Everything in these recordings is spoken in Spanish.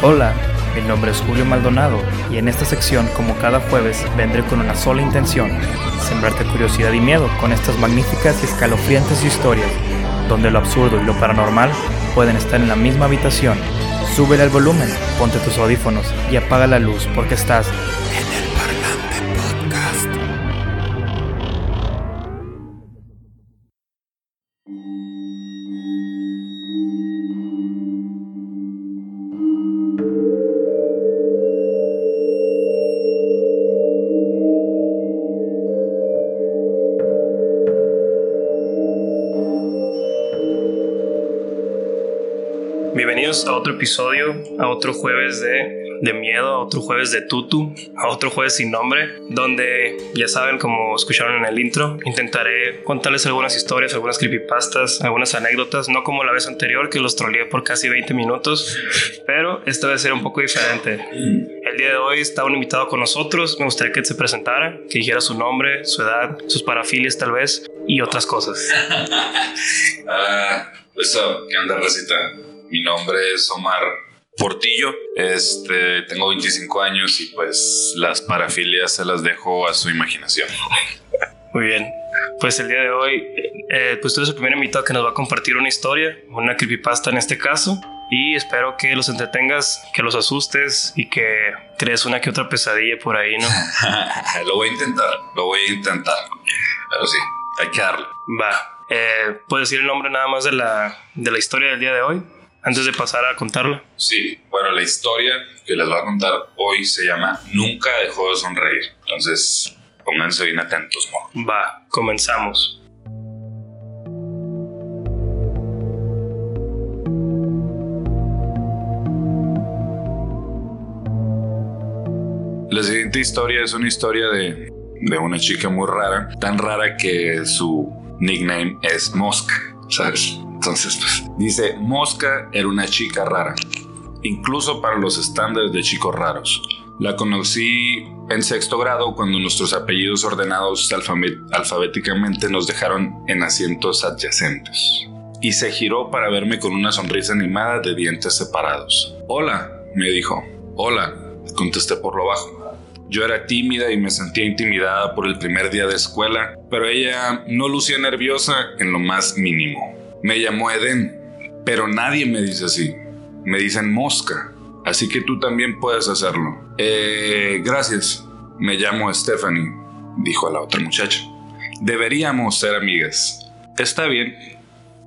Hola, mi nombre es Julio Maldonado y en esta sección, como cada jueves, vendré con una sola intención, sembrarte curiosidad y miedo con estas magníficas y escalofriantes historias, donde lo absurdo y lo paranormal pueden estar en la misma habitación. Súbele al volumen, ponte tus audífonos y apaga la luz porque estás Bienvenidos a otro episodio, a otro jueves de, de miedo, a otro jueves de tutu, a otro jueves sin nombre, donde ya saben, como escucharon en el intro, intentaré contarles algunas historias, algunas creepypastas, algunas anécdotas, no como la vez anterior que los troleé por casi 20 minutos, pero esta vez será un poco diferente. El día de hoy está un invitado con nosotros, me gustaría que se presentara, que dijera su nombre, su edad, sus parafilias tal vez y otras cosas. Ah, pues, oh, ¿qué onda, Rosita? Mi nombre es Omar Portillo. Este, tengo 25 años y pues las parafilias se las dejo a su imaginación. Muy bien. Pues el día de hoy, eh, pues tú eres el primer invitado que nos va a compartir una historia, una creepypasta en este caso. Y espero que los entretengas, que los asustes y que crees una que otra pesadilla por ahí, ¿no? lo voy a intentar, lo voy a intentar. Pero sí, hay que darle. Va. Eh, ¿Puedes decir el nombre nada más de la, de la historia del día de hoy? Antes de pasar a contarla. Sí, bueno, la historia que les voy a contar hoy se llama Nunca dejó de sonreír. Entonces, pónganse bien atentos, ¿no? Va, comenzamos. La siguiente historia es una historia de, de una chica muy rara, tan rara que su nickname es Mosca, ¿sabes? Pues, dice, Mosca era una chica rara, incluso para los estándares de chicos raros. La conocí en sexto grado cuando nuestros apellidos ordenados alfabéticamente nos dejaron en asientos adyacentes. Y se giró para verme con una sonrisa animada de dientes separados. Hola, me dijo. Hola, contesté por lo bajo. Yo era tímida y me sentía intimidada por el primer día de escuela, pero ella no lucía nerviosa en lo más mínimo. Me llamó Eden, pero nadie me dice así. Me dicen mosca, así que tú también puedes hacerlo. Eh, gracias. Me llamo Stephanie, dijo a la otra muchacha. Deberíamos ser amigas. Está bien,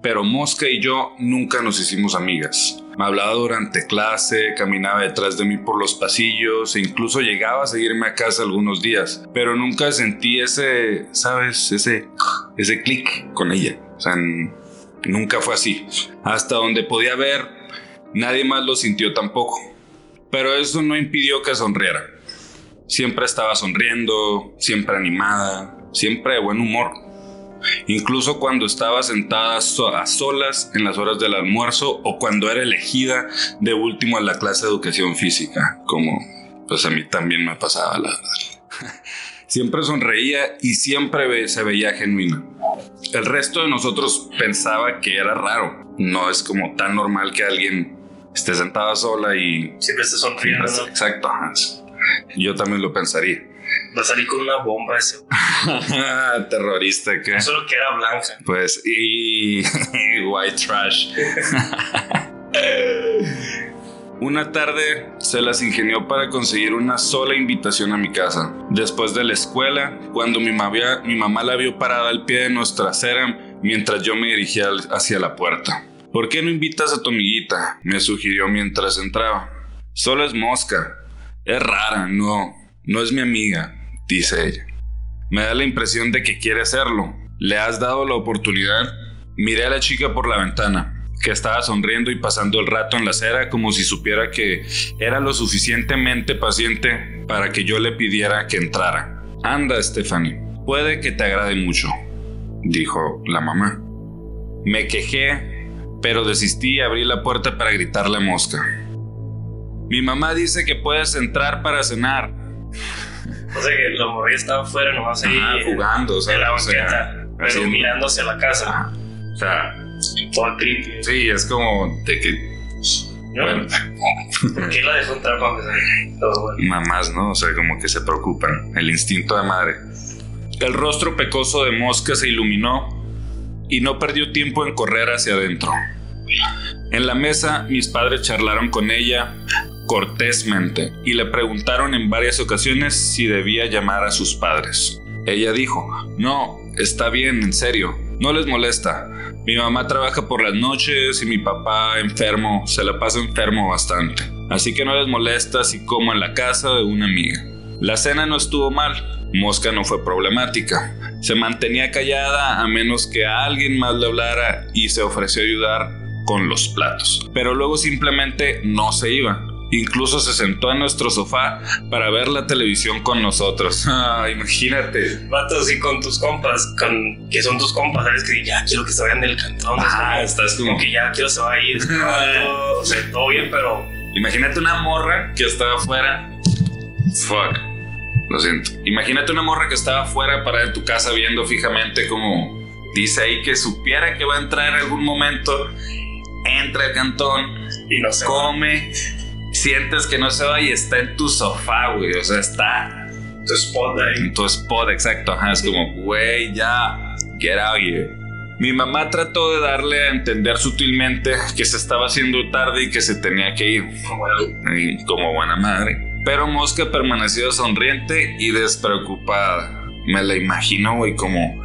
pero Mosca y yo nunca nos hicimos amigas. Me hablaba durante clase, caminaba detrás de mí por los pasillos e incluso llegaba a seguirme a casa algunos días, pero nunca sentí ese, ¿sabes? Ese, ese clic con ella. O sea, nunca fue así. Hasta donde podía ver, nadie más lo sintió tampoco. Pero eso no impidió que sonriera. Siempre estaba sonriendo, siempre animada, siempre de buen humor. Incluso cuando estaba sentada a solas en las horas del almuerzo o cuando era elegida de último en la clase de educación física, como pues a mí también me pasaba, la. Siempre sonreía y siempre se veía genuina. El resto de nosotros pensaba que era raro. No es como tan normal que alguien esté sentada sola y... Siempre estás sonriendo, ¿no? Exacto. Yo también lo pensaría. Va a salir con una bomba ese. Terrorista, que Solo que era blanca. Pues, y. White trash. Una tarde se las ingenió para conseguir una sola invitación a mi casa. Después de la escuela, cuando mi, mamá- la vio parada al pie de nuestra acera mientras yo me dirigía hacia la puerta. ¿Por qué no invitas a tu amiguita? Me sugirió mientras entraba. Solo es mosca. Es rara, no. No es mi amiga, dice ella. Me da la impresión de que quiere hacerlo. ¿Le has dado la oportunidad? Miré a la chica por la ventana, que estaba sonriendo y pasando el rato en la acera como si supiera que era lo suficientemente paciente para que yo le pidiera que entrara. Anda, Stephanie, puede que te agrade mucho, dijo la mamá. Me quejé, pero desistí y abrí la puerta para gritarle a Mosca. Mi mamá dice que puedes entrar para cenar. O sea que la morrilla estaba afuera nomás ahí. Ajá, jugando, o sea, en la o sea, banqueta. pero mirando hacia la casa. O sea, Todo creepy. sí, es como de que Bueno. ¿Por qué la dejó entrar para empezar? Mamás, ¿no? O sea, como que se preocupan. El instinto de madre. El rostro pecoso de Mosca se iluminó y no perdió tiempo en correr hacia adentro. En la mesa, mis padres charlaron con ella cortésmente y le preguntaron en varias ocasiones si debía llamar a sus padres. Ella dijo, no, está bien, en serio, no les molesta. Mi mamá trabaja por las noches y mi papá enfermo, se la pasa enfermo bastante. Así que no les molesta si como en la casa de una amiga. La cena no estuvo mal, Mosca no fue problemática. Se mantenía callada a menos que a alguien más le hablara y se ofreció ayudar con los platos. Pero luego simplemente no se iba. Incluso se sentó en nuestro sofá para ver la televisión con nosotros. Ah, imagínate. Vatos y con tus compas, con que son tus compas, sabes que ya quiero que se vayan del cantón. Ah, estás como que ya quiero se va a ir. o sea, todo bien, pero. Imagínate una morra que estaba afuera. Fuck. Lo siento. Imagínate una morra que estaba afuera para en tu casa viendo fijamente como dice ahí que supiera que va a entrar en algún momento. Entra al cantón y no se come sientes que no se va y está en tu sofá, güey. O sea, está. Tu spot ahí. En tu spot, exacto. Ajá, es como, güey, ya, get out here. Mi mamá trató de darle a entender sutilmente que se estaba haciendo tarde y que se tenía que ir. como buena madre. Pero Mosca permaneció sonriente y despreocupada. Me la imagino, güey, como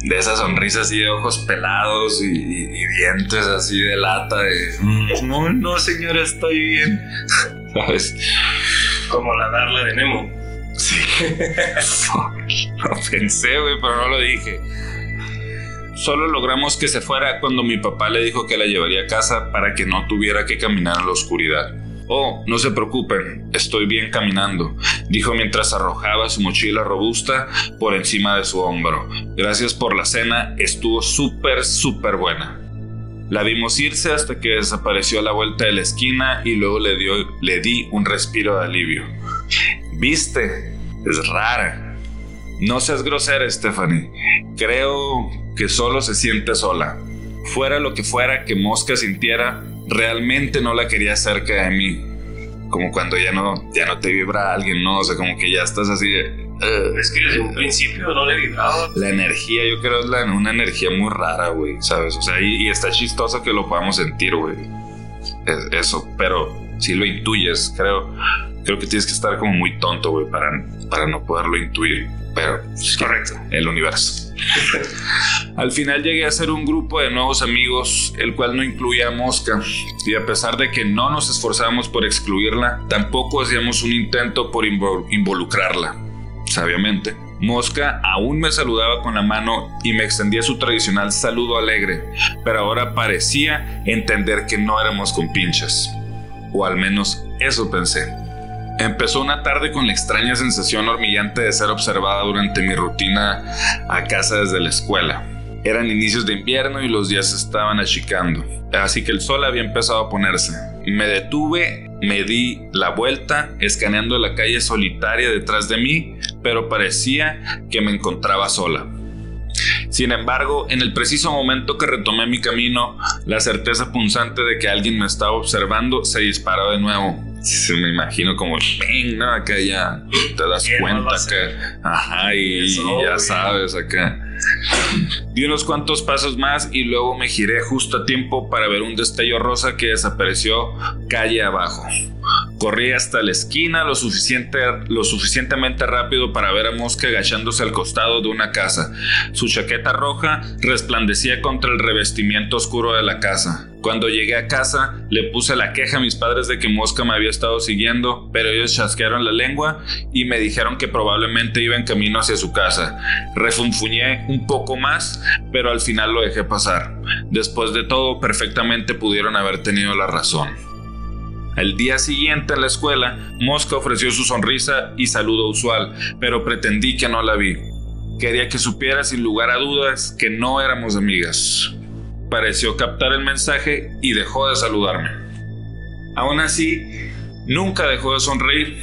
de esas sonrisas así de ojos pelados y, dientes así de lata de no, no señora, estoy bien. ¿Sabes? Como la darla de Nemo. Sí. no pensé, güey, pero no lo dije. Solo logramos que se fuera cuando mi papá le dijo que la llevaría a casa para que no tuviera que caminar en la oscuridad. Oh, no se preocupen, estoy bien caminando, dijo mientras arrojaba su mochila robusta por encima de su hombro. Gracias por la cena, estuvo súper, súper buena. La vimos irse hasta que desapareció a la vuelta de la esquina y luego le, di un respiro de alivio. ¿Viste? Es rara. No seas grosera, Stephanie. Creo que solo se siente sola. Fuera lo que fuera que Mosca sintiera, realmente no la quería cerca de mí. Como cuando ya no, ya no te vibra alguien, ¿no? O sea, como que ya estás así es que desde un principio no le vibraba. La energía, yo creo, es la, una energía muy rara, güey, ¿sabes? O sea, y, está chistoso que lo podamos sentir, güey. eso, pero si lo intuyes, creo, creo que tienes que estar como muy tonto, güey, para, para no poderlo intuir. Pero correcto. El universo. Al final llegué a ser un grupo de nuevos amigos, el cual no incluía a Mosca, y a pesar de que no nos esforzamos por excluirla, tampoco hacíamos un intento por involucrarla. Sabiamente, Mosca aún me saludaba con la mano y me extendía su tradicional saludo alegre, pero ahora parecía entender que no éramos compinches. O al menos eso pensé. Empezó una tarde con la extraña sensación hormillante de ser observada durante mi rutina a casa desde la escuela. Eran inicios de invierno y los días estaban achicando, así que el sol había empezado a ponerse. Me detuve, me di la vuelta, escaneando la calle solitaria detrás de mí, pero parecía que me encontraba sola. Sin embargo, en el preciso momento que retomé mi camino, la certeza punzante de que alguien me estaba observando se disparó de nuevo me imagino como ¿no? Acá ya te das cuenta que, ajá, y, ya sabes, acá. Di unos cuantos pasos más y luego me giré justo a tiempo para ver un destello rosa que desapareció calle abajo. Corrí hasta la esquina lo, suficiente, lo suficientemente rápido para ver a Mosca agachándose al costado de una casa. Su chaqueta roja resplandecía contra el revestimiento oscuro de la casa. Cuando llegué a casa, le puse la queja a mis padres de que Mosca me había estado siguiendo, pero ellos chasquearon la lengua y me dijeron que probablemente iba en camino hacia su casa. Refunfuñé un poco más, pero al final lo dejé pasar. Después de todo, perfectamente pudieron haber tenido la razón. El día siguiente en la escuela, Mosca ofreció su sonrisa y saludo usual, pero pretendí que no la vi. Quería que supiera sin lugar a dudas que no éramos amigas. Pareció captar el mensaje y dejó de saludarme. Aún así, nunca dejó de sonreír.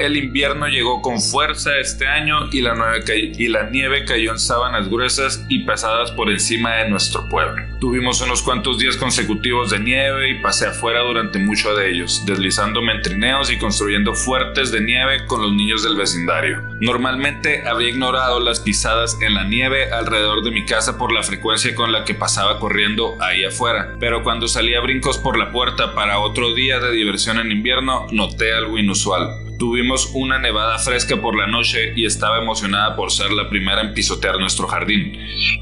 El invierno llegó con fuerza este año y la, nieve cayó en sábanas gruesas y pesadas por encima de nuestro pueblo. Tuvimos unos cuantos días consecutivos de nieve y pasé afuera durante mucho de ellos, deslizándome en trineos y construyendo fuertes de nieve con los niños del vecindario. Normalmente habría ignorado las pisadas en la nieve alrededor de mi casa por la frecuencia con la que pasaba corriendo ahí afuera, pero cuando salía a brincos por la puerta para otro día de diversión en invierno, noté algo inusual. Tuvimos una nevada fresca por la noche y estaba emocionada por ser la primera en pisotear nuestro jardín,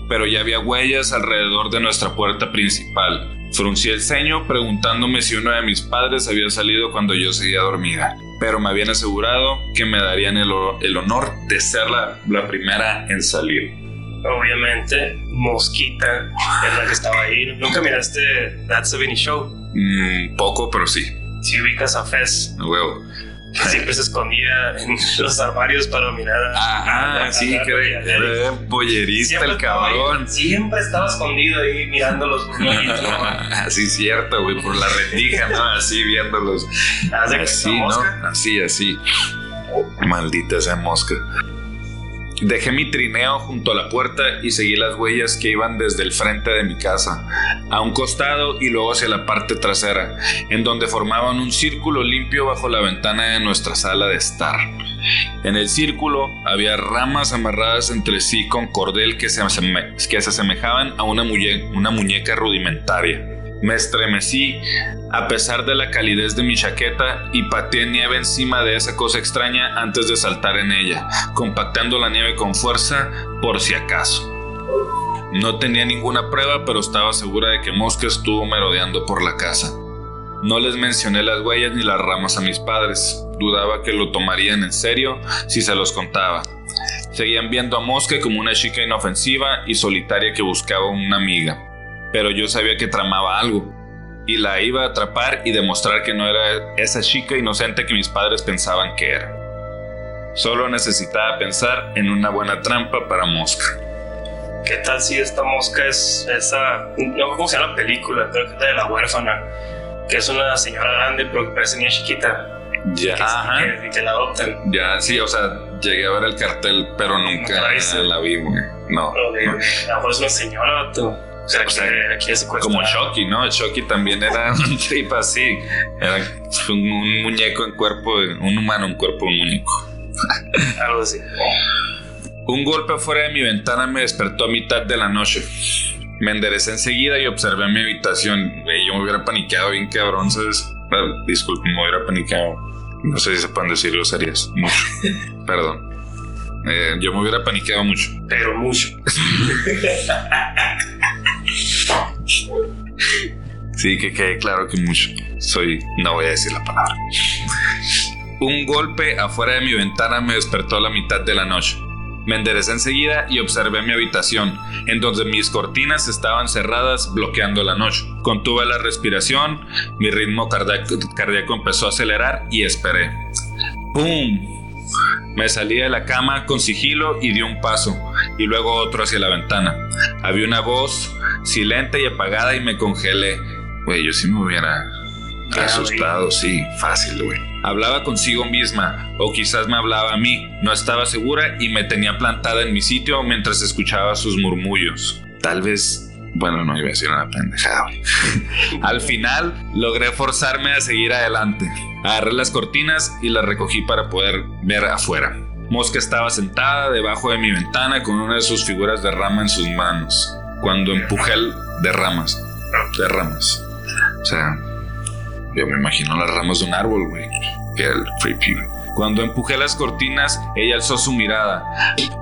pero ya había huellas alrededor de nuestra puerta principal. Fruncí el ceño preguntándome si uno de mis padres había salido cuando yo seguía dormida, pero me habían asegurado que me darían el, honor de ser la, la primera en salir. Obviamente, Mosquita es la que estaba ahí. ¿Nunca miraste That's a Vinny Show? Mm, poco, pero sí. Si ubicas a Fez. Huevo siempre se escondía en los armarios para mirar a. Ah, sí, que era pollerista el cabrón. siempre estaba escondido ahí mirando los Así cierto, güey, por la rendija, ¿no? Así viéndolos. Así, ¿no? Así, así. Maldita esa mosca. Dejé mi trineo junto a la puerta y seguí las huellas que iban desde el frente de mi casa, a un costado y luego hacia la parte trasera, en donde formaban un círculo limpio bajo la ventana de nuestra sala de estar. En el círculo había ramas amarradas entre sí con cordel que se, asemejaban a una muñeca rudimentaria. Me estremecí a pesar de la calidez de mi chaqueta y pateé nieve encima de esa cosa extraña antes de saltar en ella, compactando la nieve con fuerza por si acaso. No tenía ninguna prueba, pero estaba segura de que Mosca estuvo merodeando por la casa. No les mencioné las huellas ni las ramas a mis padres. Dudaba que lo tomarían en serio si se los contaba. Seguían viendo a Mosca como una chica inofensiva y solitaria que buscaba una amiga pero yo sabía que tramaba algo y la iba a atrapar y demostrar que no era esa chica inocente que mis padres pensaban que era. Solo necesitaba pensar en una buena trampa para Mosca. ¿Qué tal si esta mosca es esa, no cómo se llama la película, creo que es de la huérfana, que es una señora grande pero que parece niña chiquita? Ya, que, Que, la adoptan. Ya, sí, o sea, llegué a ver el cartel, pero nunca, la, vi, güey. No. A lo mejor es una señora, tú. O sea, como Shocky, ¿no? Shocky también era un trip así. Era un, muñeco en cuerpo, un humano en cuerpo un muñeco. Algo así. Un golpe afuera de mi ventana me despertó a mitad de la noche. Me enderecé enseguida y observé mi habitación. yo me hubiera paniqueado bien cabrón, ¿sabes? disculpe, me hubiera paniqueado. No sé si se pueden decir groserías. Mucho. Perdón. Eh, yo me hubiera paniqueado mucho. Pero mucho. Sí, que quede claro que mucho. Soy, no voy a decir la palabra. Un golpe afuera de mi ventana me despertó a la mitad de la noche. Me enderecé enseguida y observé mi habitación, en donde mis cortinas estaban cerradas bloqueando la noche. Contuve la respiración, mi ritmo cardíaco empezó a acelerar y esperé. ¡Pum! Me salí de la cama con sigilo y di un paso, y luego otro hacia la ventana. Había una voz silente y apagada y me congelé. Güey, yo sí me hubiera asustado, sí, fácil, güey. Hablaba consigo misma, o quizás me hablaba a mí. No estaba segura y me tenía plantada en mi sitio mientras escuchaba sus murmullos. Tal vez bueno, no iba a decir una pendejada. Al final logré forzarme a seguir adelante. Agarré las cortinas y las recogí para poder ver afuera. Mosca estaba sentada debajo de mi ventana con una de sus figuras de rama en sus manos. Cuando empujé el de ramas, de ramas. Sea, yo me imagino las ramas de un árbol, güey. Que el creepy. Cuando empujé las cortinas, ella alzó su mirada,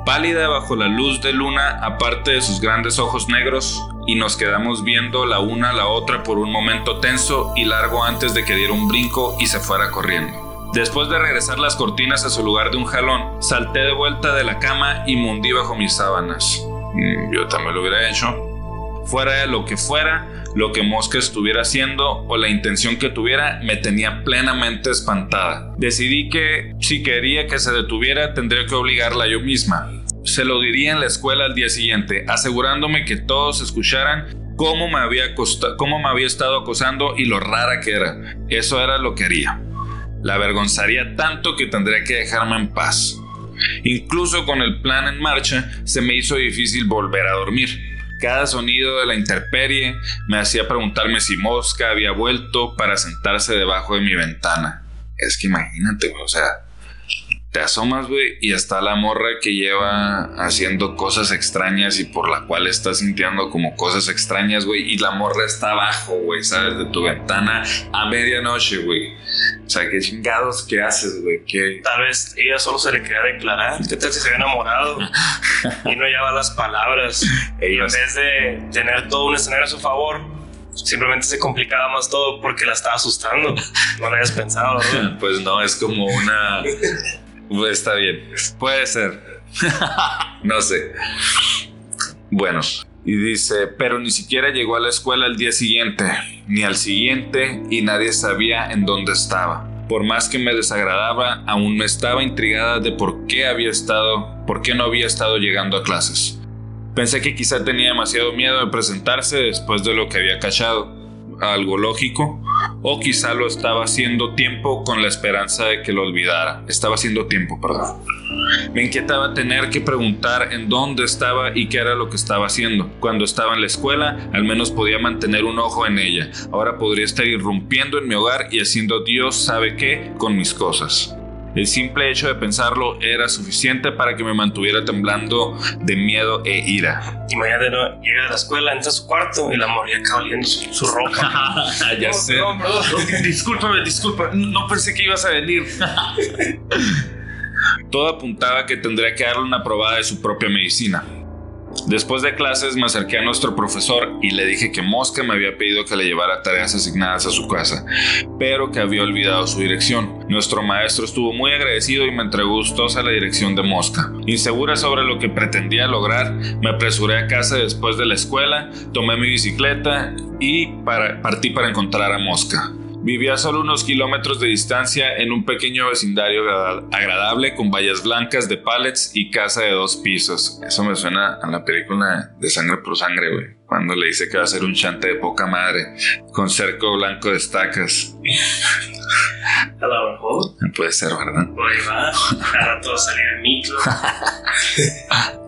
pálida bajo la luz de luna, aparte de sus grandes ojos negros, y nos quedamos viendo la una a la otra por un momento tenso y largo antes de que diera un brinco y se fuera corriendo. Después de regresar las cortinas a su lugar de un jalón, salté de vuelta de la cama y me hundí bajo mis sábanas. Mm, yo también lo hubiera hecho. Fuera de lo que fuera, lo que Mosca estuviera haciendo o la intención que tuviera me tenía plenamente espantada. Decidí que si quería que se detuviera tendría que obligarla yo misma. Se lo diría en la escuela al día siguiente, asegurándome que todos escucharan cómo me había, cómo me había estado acosando y lo rara que era. Eso era lo que haría. La avergonzaría tanto que tendría que dejarme en paz. Incluso con el plan en marcha, se me hizo difícil volver a dormir. Cada sonido de la intemperie me hacía preguntarme si Mosca había vuelto para sentarse debajo de mi ventana. Es que imagínate, o sea, te asomas, güey, y está la morra que lleva haciendo cosas extrañas y por la cual estás sintiendo como cosas extrañas, güey, y la morra está abajo, güey, ¿sabes? De tu ventana a medianoche, güey. O sea, qué chingados que haces, güey. ¿Qué? Tal vez ella solo se le quería declarar. ¿Qué tal si se había enamorado? y no lleva las palabras. Y en vez de tener todo un escenario a su favor, simplemente se complicaba más todo porque la estaba asustando. No lo habías pensado, ¿no? Pues no, es como una. Pues está bien. Puede ser. no sé. Bueno. Y dice, pero ni siquiera llegó a la escuela el día siguiente, ni al siguiente, y nadie sabía en dónde estaba. Por más que me desagradaba, aún me estaba intrigada de por qué había estado, por qué no había estado llegando a clases. Pensé que quizá tenía demasiado miedo de presentarse después de lo que había cachado, algo lógico, o quizá lo estaba haciendo tiempo con la esperanza de que lo olvidara. Estaba haciendo tiempo, perdón. Me inquietaba tener que preguntar en dónde estaba y qué era lo que estaba haciendo. Cuando estaba en la escuela, al menos podía mantener un ojo en ella. Ahora podría estar irrumpiendo en mi hogar y haciendo Dios sabe qué con mis cosas. El simple hecho de pensarlo era suficiente para que me mantuviera temblando de miedo e ira. Imagínate, ¿no? llega a la escuela, entra a su cuarto y la morría acá oliendo su, su ropa. ya No, sé. perdón. Discúlpame, disculpa. No pensé que ibas a venir. Todo apuntaba a que tendría que darle una probada de su propia medicina. Después de clases me acerqué a nuestro profesor y le dije que Mosca me había pedido que le llevara tareas asignadas a su casa, pero que había olvidado su dirección. Nuestro maestro estuvo muy agradecido y me entregó gustosa la dirección de Mosca. Insegura sobre lo que pretendía lograr, me apresuré a casa después de la escuela, tomé mi bicicleta y partí para encontrar a Mosca. Vivía a solo unos kilómetros de distancia en un pequeño vecindario agrada- agradable con vallas blancas de pallets y casa de dos pisos. Eso me suena a la película de Sangre por Sangre, güey. Cuando le dice que va a ser un chante de poca madre con cerco blanco de estacas. A lo mejor. Puede ser, ¿verdad? Por ahí va. A rato va a salir el micro.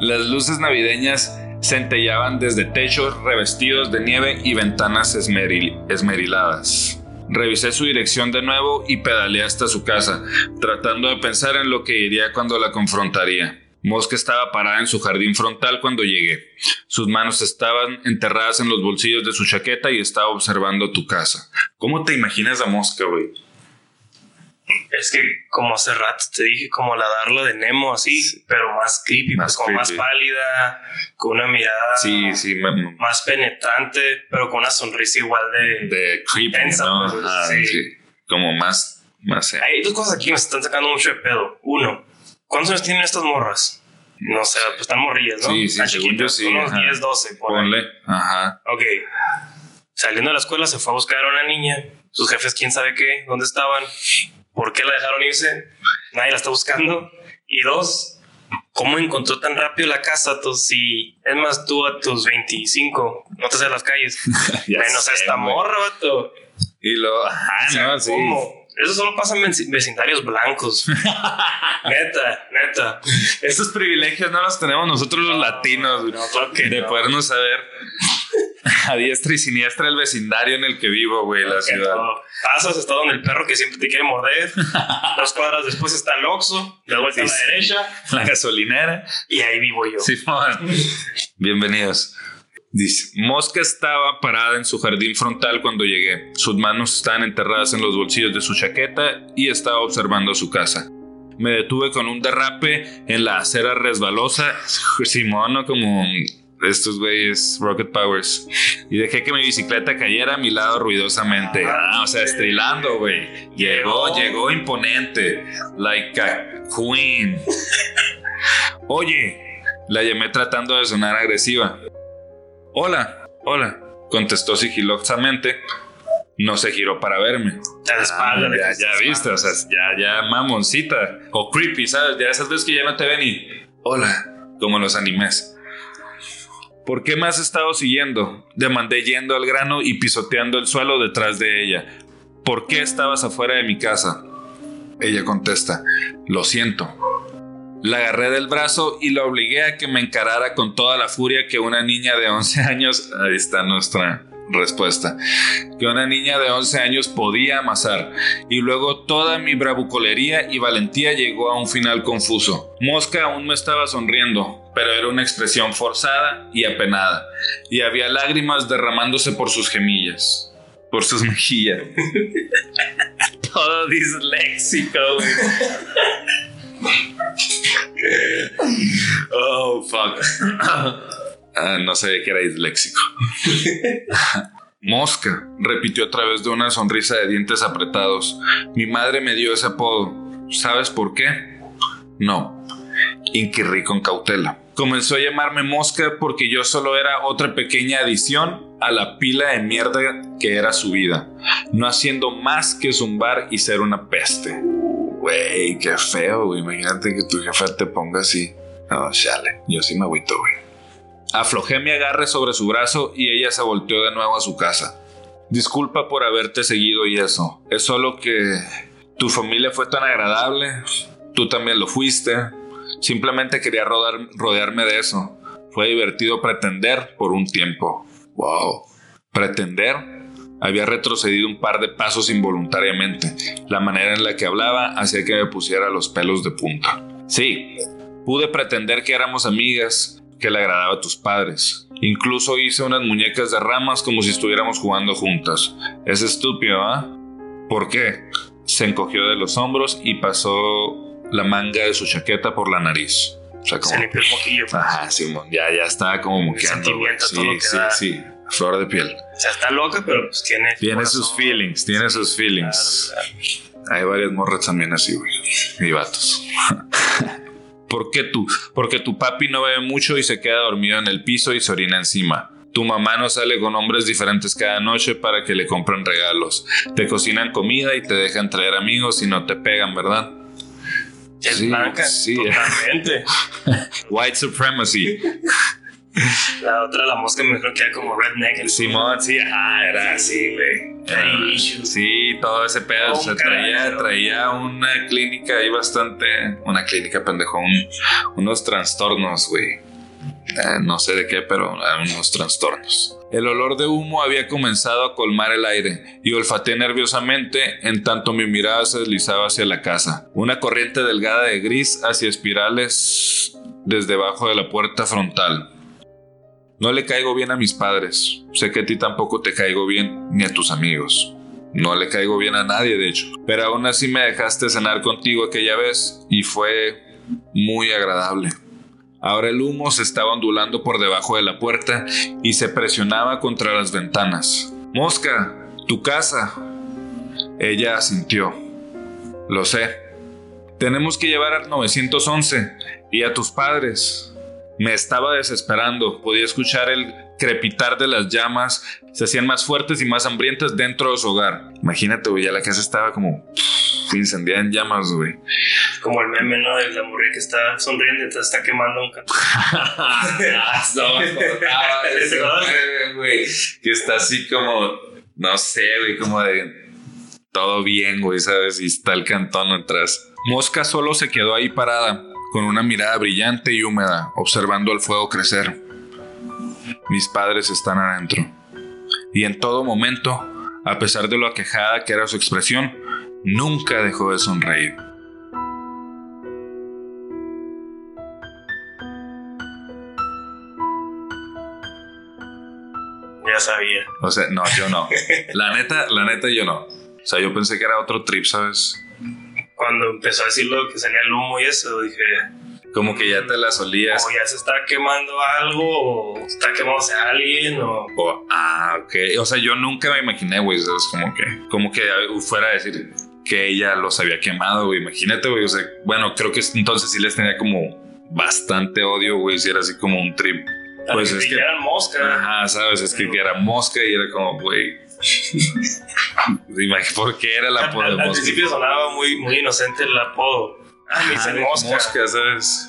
Las luces navideñas centellaban desde techos revestidos de nieve y ventanas esmeril- esmeriladas. Revisé su dirección de nuevo y pedaleé hasta su casa, tratando de pensar en lo que diría cuando la confrontaría. Mosca estaba parada en su jardín frontal cuando llegué. Sus manos estaban enterradas en los bolsillos de su chaqueta y estaba observando tu casa. ¿Cómo te imaginas a Mosca, güey? Es que como hace rato te dije, como la darla de Nemo así, pero más creepy, Más pues, como más pálida, con una mirada Sí, sí, más penetrante, pero con una sonrisa igual de... de creepy, Tensa, ¿no? pues, sí. Como más, más. eh, Hay dos cosas aquí que me están sacando mucho de pedo. Uno, ¿cuántos años tienen estas morras? No sé, pues están morrillas, ¿no? Sí, sí, Están según yo chiquitas, sí, Unos ajá. 10, 12, por ahí. Ponle, ajá. Ok. Saliendo de la escuela se fue a buscar a una niña. Sus jefes, quién sabe qué, dónde estaban, por qué la dejaron irse. Nadie la está buscando. Y dos, ¿cómo encontró tan rápido la casa? Tú, si, es más, tú a tus 25 no te sales a las calles. Menos a esta morra, vato. Y lo, ajá, O sea, no, sí. ¿cómo? Eso solo pasa en veci- vecindarios blancos. neta, neta. Estos privilegios no los tenemos nosotros los latinos, güey, no, claro que de no. podernos saber a diestra y siniestra el vecindario en el que vivo, güey, la ciudad. no. Pasas, está donde el perro que siempre te quiere morder. Dos cuadras después está el Oxxo, de vuelta a Sí, la sí. derecha. La gasolinera. Y ahí vivo yo. Simón. Bienvenidos. Dice, Mosca estaba parada en su jardín frontal cuando llegué. Sus manos estaban enterradas en los bolsillos de su chaqueta y estaba observando su casa. Me detuve con un derrape en la acera resbalosa, Simón, como estos güeyes Rocket Powers, y dejé que mi bicicleta cayera a mi lado ruidosamente. Ah, o sea, estrilando, güey. Llegó, Llegó. llegó imponente, like a queen. Oye, la llamé tratando de sonar agresiva. Hola, hola, contestó sigilosamente. No se giró para verme. Te de espalda. Ah, ya, ya estás viste, o sea, ya, ya mamoncita. O creepy, ¿sabes? Ya esas veces que ya no te ven y. Hola, como los animes. ¿Por qué me has estado siguiendo? Demandé yendo al grano y pisoteando el suelo detrás de ella. ¿por qué estabas afuera de mi casa? Ella contesta, lo siento. La agarré del brazo y la obligué a que me encarara con toda la furia que una niña de 11 años, ahí está nuestra respuesta, que una niña de 11 años podía amasar. Y luego toda mi bravucolería y valentía llegó a un final confuso. Mosca aún me estaba sonriendo, pero era una expresión forzada y apenada, y había lágrimas derramándose por sus gemillas por sus mejillas. Todo disléxico, oh, fuck. Ah, no sabía que era disléxico. Mosca, repitió a través de una sonrisa de dientes apretados. Mi madre me dio ese apodo. ¿Sabes por qué? No. Inquirrí con cautela. Comenzó a llamarme Mosca porque yo solo era otra pequeña adición a la pila de mierda que era su vida, no haciendo más que zumbar y ser una peste. Güey, qué feo, güey. Imagínate que tu jefa te ponga así. No, chale, yo sí me agüito, güey. Aflojé mi agarre sobre su brazo y ella se volteó de nuevo a su casa. Disculpa por haberte seguido y eso. Es solo que tu familia fue tan agradable, tú también lo fuiste. Simplemente quería rodearme de eso. Fue divertido pretender por un tiempo. Wow. Pretender. Había retrocedido un par de pasos involuntariamente. La manera en la que hablaba hacía que me pusiera los pelos de punta. Sí, pude pretender que éramos amigas, que le agradaba a tus padres. Incluso hice unas muñecas de ramas como si estuviéramos jugando juntas. Es estúpido, ¿ah? ¿Por qué? Se encogió de los hombros y pasó la manga de su chaqueta por la nariz. O sea, como, se limpió el moquillo. Pues. Ajá, Simón, ya, ya estaba como moqueando. Sí, todo lo que sí, da. sí, flor de piel. O sea, está loca, pero pues tiene. Tiene sus feelings, tiene sus feelings. Hay varias morras también así, güey. Y vatos. ¿Por qué tú? Porque tu papi no bebe mucho y se queda dormido en el piso y se orina encima. Tu mamá no sale con hombres diferentes cada noche para que le compren regalos. Te cocinan comida y te dejan traer amigos y no te pegan, ¿verdad? Es sí, blanca. Sí. Totalmente. White supremacy. La otra, la mosca, me creo que era como redneck. Simón, sí, ajá, era así, güey. Sí, todo ese pedo. se traía, traía una clínica ahí bastante. Una clínica, pendejo. unos trastornos, güey. Eh, no sé de qué, pero unos trastornos. El olor de humo había comenzado a colmar el aire y olfateé nerviosamente en tanto mi mirada se deslizaba hacia la casa. Una corriente delgada de gris hacia espirales desde debajo de la puerta frontal. No le caigo bien a mis padres. Sé que a ti tampoco te caigo bien ni a tus amigos. No le caigo bien a nadie, de hecho. Pero aún así me dejaste cenar contigo aquella vez y fue muy agradable. Ahora el humo se estaba ondulando por debajo de la puerta y se presionaba contra las ventanas. Mosca, tu casa. Ella asintió. Lo sé. Tenemos que llevar al 911 y a tus padres. Me estaba desesperando. Podía escuchar el crepitar de las llamas. Se hacían más fuertes y más hambrientas dentro de su hogar. Imagínate, ya la casa estaba como incendiada en llamas, güey. Como el meme, ¿no? De la mujer que está sonriendo y te está quemando un canto. no, güey. Que está así como, no sé, güey, como de todo bien, güey, ¿sabes? Y está el cantón atrás. Mosca solo se quedó ahí parada, con una mirada brillante y húmeda, observando el fuego crecer. Mis padres están adentro. Y en todo momento, a pesar de lo aquejada que era su expresión, nunca dejó de sonreír. Ya sabía. O sea, no, yo no. La neta, la neta, yo no. O sea, yo pensé que era otro trip, ¿sabes? Cuando empezó a decir lo que salía el humo y eso, dije. Como que ya te la solías. O ya se está quemando algo, o está quemándose a alguien, o... Ah, ok. O sea, yo nunca me imaginé, güey, ¿sabes? Como que, como que fuera a decir, que ella los había quemado, güey. Imagínate, güey. O sea, bueno, creo que entonces sí les tenía como bastante odio, güey. Si era así como un trip. Pues es que. Eran mosca. Ajá, sabes, es que, era mosca y era como, güey. ¿Por qué era el apodo de mosca? Al principio sonaba muy, muy inocente el apodo. Ah, mosca. Mosca, ¿sabes?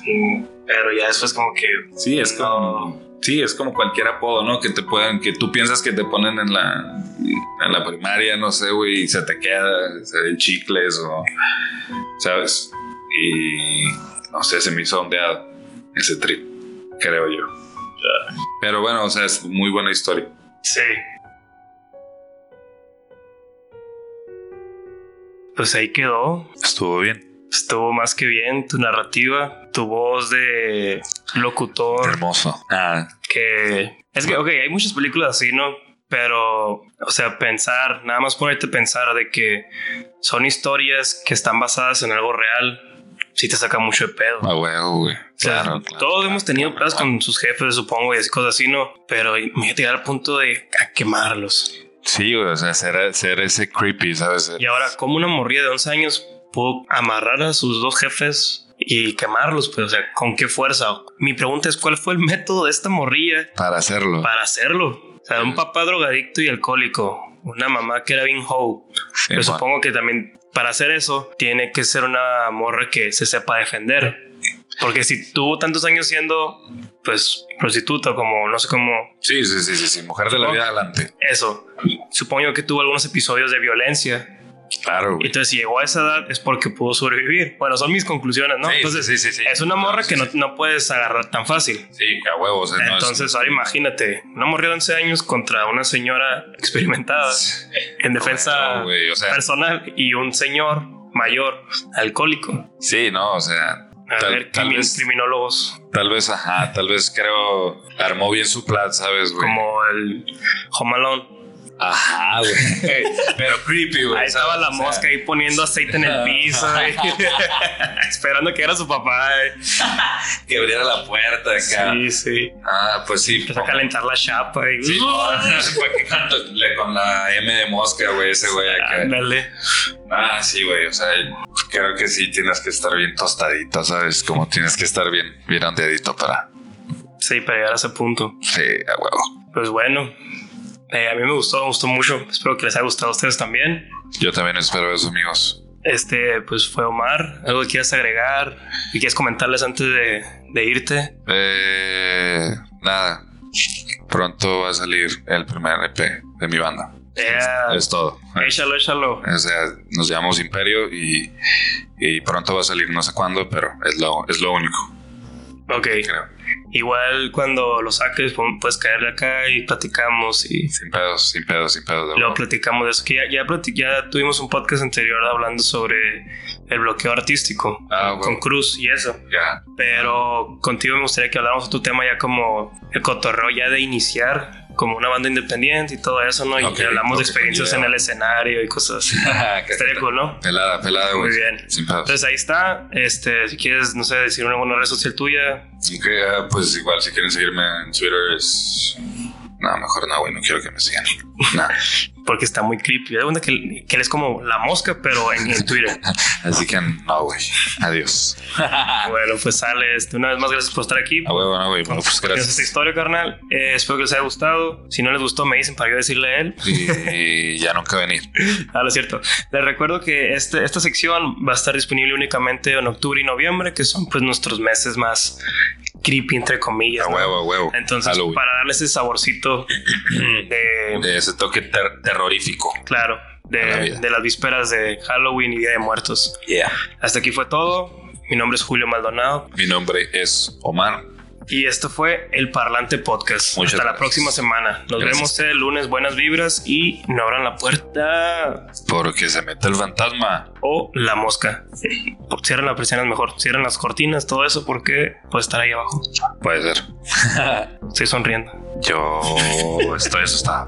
Pero ya después, como que. Sí, es como. Sí, es como cualquier apodo, ¿no? Que te puedan, que tú piensas que te ponen en la, en la primaria, no sé, güey, y se te queda, se ven chicles o, ¿sabes? Y no sé, se me hizo ondeado ese trip, creo yo. Pero bueno, o sea, es muy buena historia. Sí. Pues ahí quedó. Estuvo bien. Estuvo más que bien tu narrativa, tu voz de locutor. Hermoso. Ah, Que es que, ok, hay muchas películas así, ¿no? Pero, o sea, pensar, nada más ponerte a pensar de que son historias que están basadas en algo real, sí te saca mucho de pedo. a huevo, güey. O sea, Claro, claro. todos hemos tenido pedos con sus jefes, supongo, y así cosas así, ¿no? Pero me llegar al punto de a quemarlos. Sí, güey, o sea, ser, ser ese creepy, ¿sabes? Y ahora, como una morrilla de 11 años pudo amarrar a sus dos jefes y quemarlos? Pues, o sea, ¿con qué fuerza? Mi pregunta es, ¿cuál fue el método de esta morrilla Para hacerlo. para hacerlo? O sea, un papá drogadicto y alcohólico, una mamá que era bien hoe. Sí, supongo que también para hacer eso tiene que ser una morra que se sepa defender. Porque si tuvo tantos años siendo, pues, prostituta, como no sé cómo Sí, sí, sí, sí, sí. Mujer de la vida adelante. eso, supongo que tuvo algunos episodios de violencia. Claro, güey. entonces, si llegó a esa edad es porque pudo sobrevivir. Bueno, son mis conclusiones, ¿no? Sí, entonces, sí, sí, sí. es una morra que no, no puedes agarrar tan fácil. Sí, a huevo. O sea, no es- Entonces, ahora imagínate, una morra de 11 años contra una señora experimentada en defensa No, güey, o sea, personal y un señor mayor alcohólico. sí, no, o sea, A Tal- ver, tal vez- criminólogos tal vez, ajá, tal vez creo armó bien su plan, ¿sabes, güey? como el Home Alone. Ajá, güey. Pero creepy, güey. Ahí estaba la O sea, mosca ahí poniendo aceite en el piso, esperando que era su papá. Que abriera la puerta acá. Sí, sí. Ah, pues sí. Empezó a calentar la chapa y Sí, con la M de mosca, güey, ese güey acá. Ándale. Ah, sí, güey. O sea, creo que sí tienes que estar bien tostadito, ¿sabes? Como tienes que estar bien, bien ondeadito para. Sí, para llegar a ese punto. Sí, a huevo. Pues bueno, eh, a mí me gustó, me gustó mucho. Espero que les haya gustado a ustedes también. Yo también espero eso, amigos. Este, pues fue Omar. ¿Algo que quieras agregar? ¿Y quieres comentarles antes de, de irte? Eh, nada. Pronto va a salir el primer EP de mi banda. Yeah. Es todo. Échalo, échalo. O sea, nos llamamos Imperio y, y pronto va a salir no sé cuándo, pero es lo, es lo único, Ok. creo. Igual cuando lo saques, pu- puedes caerle acá y platicamos y Sin pedos, sin pedos, sin pedos. huevo. platicamos de eso. Que ya, ya, ya tuvimos un podcast anterior hablando sobre el bloqueo artístico Ah, con. Cruz y eso. Ya. Pero contigo me gustaría que habláramos de tu tema ya como el cotorreo ya de iniciar como una banda independiente y todo eso, ¿no? Y hablamos de experiencias en el escenario y cosas así. Estaría cool, ¿no? Pelada, pelada, güey. Muy bien. Sin. Entonces ahí está. Este, si quieres, no sé, decir una buena red social tuya. Ok, ah, pues igual, si quieren seguirme en Twitter es... No, mejor no, güey, no quiero que me sigan. No. Porque está muy creepy. Cuenta que, que él es como la mosca, pero en, en Twitter. Así que no, güey. Adiós. bueno, pues sale. Este, una vez más, gracias por estar aquí. A huevo, no, güey. Bueno, pues Gracias. esta historia, carnal. Eh, espero que les haya gustado. Si no les gustó, me dicen para yo decirle a él. Y ya nunca venir. Ah, lo cierto. Les recuerdo que este, esta sección va a estar disponible únicamente en octubre y noviembre, que son pues nuestros meses más creepy, entre comillas. A ¿no? huevo, a huevo. Entonces, Halloween. para darles ese saborcito de, De ese toque ter- terrorífico. claro, la de, las vísperas de Halloween y Día de Muertos. Yeah. Hasta aquí fue todo. Mi nombre es Julio Maldonado Mi nombre es Omar. y esto fue el Parlante Podcast. Muchas Hasta la próxima semana. Nos Gracias. vemos el lunes. Buenas vibras y no abran la puerta Porque se mete el fantasma. o la mosca. Cierran las persianas mejor. Cierran las cortinas, todo eso porque puede estar ahí abajo. Puede ser. Estoy sonriendo. Yo estoy asustado.